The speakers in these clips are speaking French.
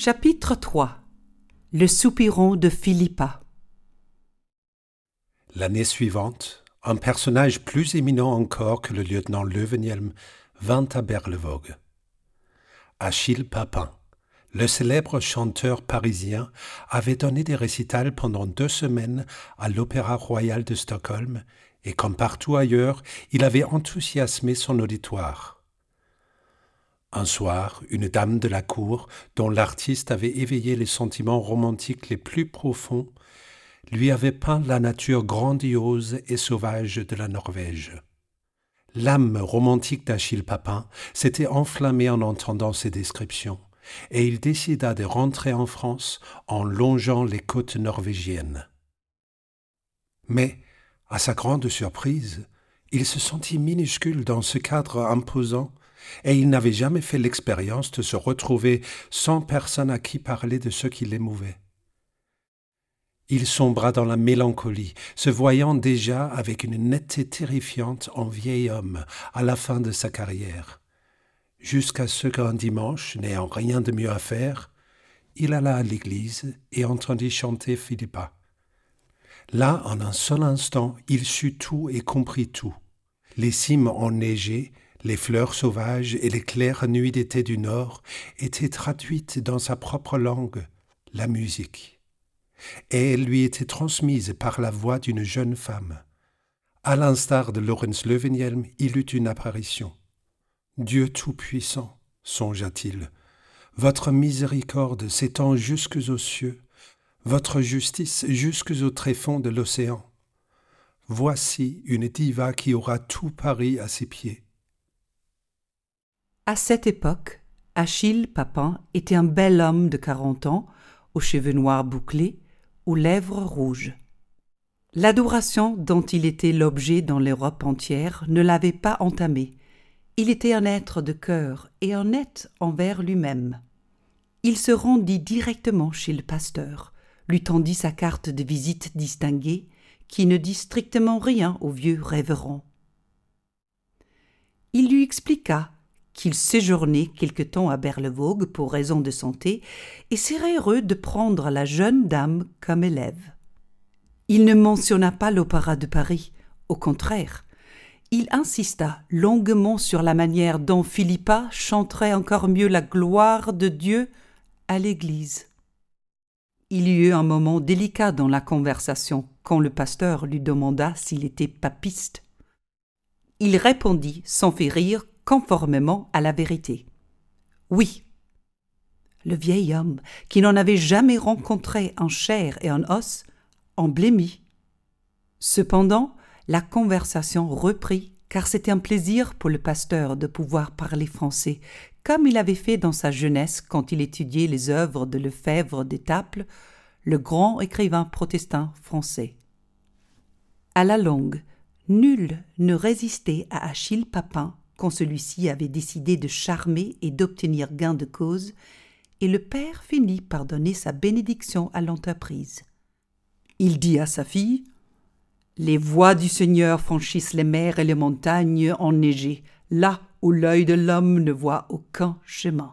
Chapitre 3 Le soupiron de Philippa L'année suivante, un personnage plus éminent encore que le lieutenant Leuvenhelm vint à Berlevogue. Achille Papin, le célèbre chanteur parisien, avait donné des récitals pendant deux semaines à l'Opéra royal de Stockholm et comme partout ailleurs, il avait enthousiasmé son auditoire. Un soir, une dame de la cour, dont l'artiste avait éveillé les sentiments romantiques les plus profonds, lui avait peint la nature grandiose et sauvage de la Norvège. L'âme romantique d'Achille Papin s'était enflammée en entendant ces descriptions, et il décida de rentrer en France en longeant les côtes norvégiennes. Mais, à sa grande surprise, il se sentit minuscule dans ce cadre imposant, et il n'avait jamais fait l'expérience de se retrouver sans personne à qui parler de ce qui l'émouvait. Il sombra dans la mélancolie, se voyant déjà avec une netteté terrifiante en vieil homme à la fin de sa carrière. Jusqu'à ce qu'un dimanche, n'ayant rien de mieux à faire, il alla à l'église et entendit chanter Philippa. Là, en un seul instant, il sut tout et comprit tout. Les cimes enneigées, les fleurs sauvages et les claires nuits d'été du Nord étaient traduites dans sa propre langue, la musique. Et elle lui était transmise par la voix d'une jeune femme. À l'instar de Lorenz Leuvenhelm, il eut une apparition. Dieu Tout-Puissant, songea-t-il, votre miséricorde s'étend jusques aux cieux, votre justice jusques aux tréfonds de l'océan. Voici une diva qui aura tout Paris à ses pieds. À cette époque, Achille Papin était un bel homme de quarante ans, aux cheveux noirs bouclés, aux lèvres rouges. L'adoration dont il était l'objet dans l'Europe entière ne l'avait pas entamé. Il était un être de cœur et honnête envers lui-même. Il se rendit directement chez le pasteur, lui tendit sa carte de visite distinguée, qui ne dit strictement rien au vieux révérend. Il lui expliqua qu'il séjournait quelque temps à Berlevogue pour raison de santé et serait heureux de prendre la jeune dame comme élève. Il ne mentionna pas l'Opéra de Paris, au contraire. Il insista longuement sur la manière dont Philippa chanterait encore mieux la gloire de Dieu à l'Église. Il y eut un moment délicat dans la conversation quand le pasteur lui demanda s'il était papiste. Il répondit sans faire rire conformément à la vérité. Oui. Le vieil homme, qui n'en avait jamais rencontré en chair et en os, en blêmit. Cependant, la conversation reprit, car c'était un plaisir pour le pasteur de pouvoir parler français, comme il avait fait dans sa jeunesse quand il étudiait les œuvres de Lefebvre d'Étaples, le grand écrivain protestant français. À la longue, nul ne résistait à Achille Papin quand celui-ci avait décidé de charmer et d'obtenir gain de cause, et le père finit par donner sa bénédiction à l'entreprise. Il dit à sa fille Les voies du Seigneur franchissent les mers et les montagnes enneigées, là où l'œil de l'homme ne voit aucun chemin.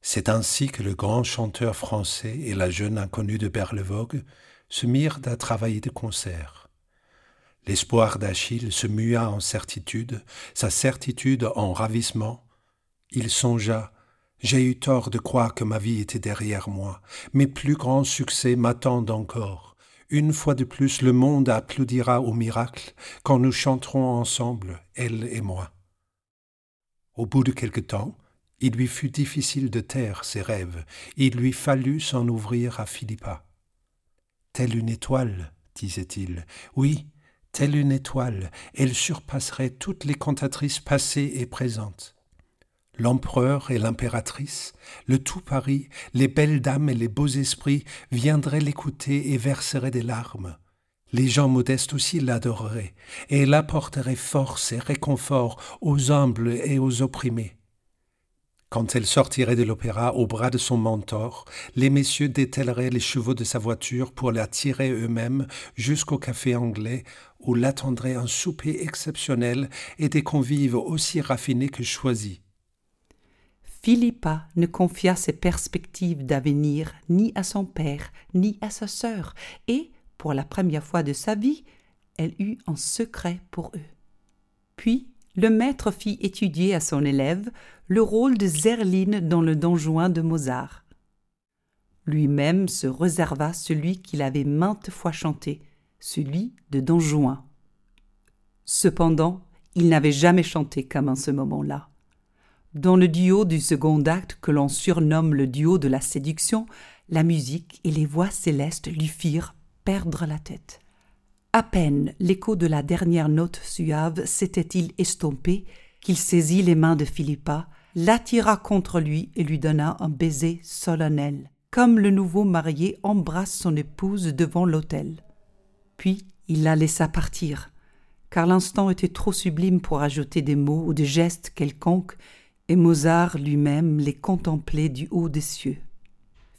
C'est ainsi que le grand chanteur français et la jeune inconnue de Berlevogue se mirent à travailler de concert. L'espoir d'Achille se mua en certitude, sa certitude en ravissement. Il songea J'ai eu tort de croire que ma vie était derrière moi. Mes plus grands succès m'attendent encore. Une fois de plus, le monde applaudira au miracle quand nous chanterons ensemble, elle et moi. Au bout de quelque temps, il lui fut difficile de taire ses rêves, il lui fallut s'en ouvrir à Philippa. Telle une étoile, disait-il, oui, telle une étoile, elle surpasserait toutes les cantatrices passées et présentes. L'empereur et l'impératrice, le tout Paris, les belles dames et les beaux esprits viendraient l'écouter et verseraient des larmes. Les gens modestes aussi l'adoreraient, et elle apporterait force et réconfort aux humbles et aux opprimés. Quand elle sortirait de l'opéra au bras de son mentor, les messieurs dételleraient les chevaux de sa voiture pour la tirer eux-mêmes jusqu'au café anglais où l'attendrait un souper exceptionnel et des convives aussi raffinés que choisis. Philippa ne confia ses perspectives d'avenir ni à son père, ni à sa sœur, et, pour la première fois de sa vie, elle eut un secret pour eux. Puis, le maître fit étudier à son élève le rôle de Zerline dans le Don Juan de Mozart. Lui-même se réserva celui qu'il avait maintes fois chanté, celui de Don Juan. Cependant, il n'avait jamais chanté comme en ce moment-là. Dans le duo du second acte que l'on surnomme le duo de la séduction, la musique et les voix célestes lui firent perdre la tête. À peine l'écho de la dernière note suave s'était-il estompé qu'il saisit les mains de Philippa, l'attira contre lui et lui donna un baiser solennel, comme le nouveau marié embrasse son épouse devant l'autel. Puis il la laissa partir, car l'instant était trop sublime pour ajouter des mots ou des gestes quelconques, et Mozart lui-même les contemplait du haut des cieux.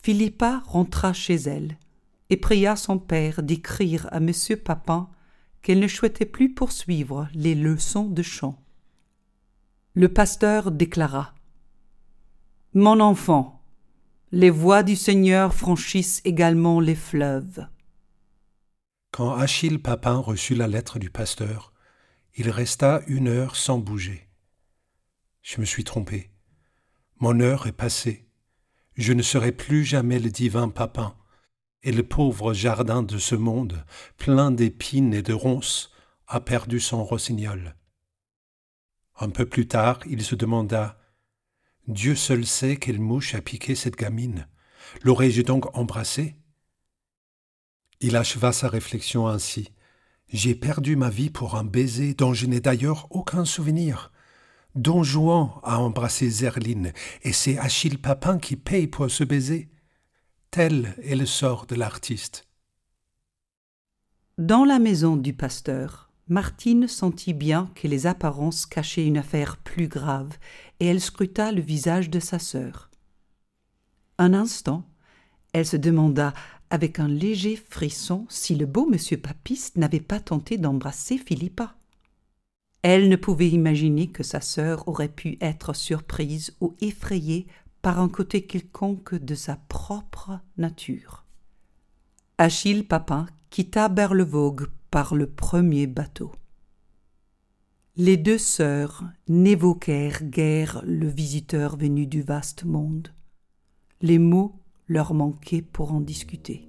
Philippa rentra chez elle et pria son père d'écrire à M. Papin qu'elle ne souhaitait plus poursuivre les leçons de chant. Le pasteur déclara Mon enfant, les voies du Seigneur franchissent également les fleuves. Quand Achille Papin reçut la lettre du pasteur, il resta une heure sans bouger. Je me suis trompé. Mon heure est passée. Je ne serai plus jamais le divin Papin, et le pauvre jardin de ce monde, plein d'épines et de ronces, a perdu son rossignol. Un peu plus tard, il se demanda Dieu seul sait quelle mouche a piqué cette gamine. L'aurais-je donc embrassée? Il acheva sa réflexion ainsi. J'ai perdu ma vie pour un baiser dont je n'ai d'ailleurs aucun souvenir. Don Juan a embrassé Zerline, et c'est Achille Papin qui paye pour ce baiser. Tel est le sort de l'artiste. Dans la maison du pasteur, Martine sentit bien que les apparences cachaient une affaire plus grave, et elle scruta le visage de sa sœur. Un instant, elle se demanda avec un léger frisson si le beau monsieur papiste n'avait pas tenté d'embrasser Philippa. Elle ne pouvait imaginer que sa sœur aurait pu être surprise ou effrayée par un côté quelconque de sa propre nature. Achille Papin quitta Berlevogue par le premier bateau. Les deux sœurs n'évoquèrent guère le visiteur venu du vaste monde. Les mots leur manquaient pour en discuter.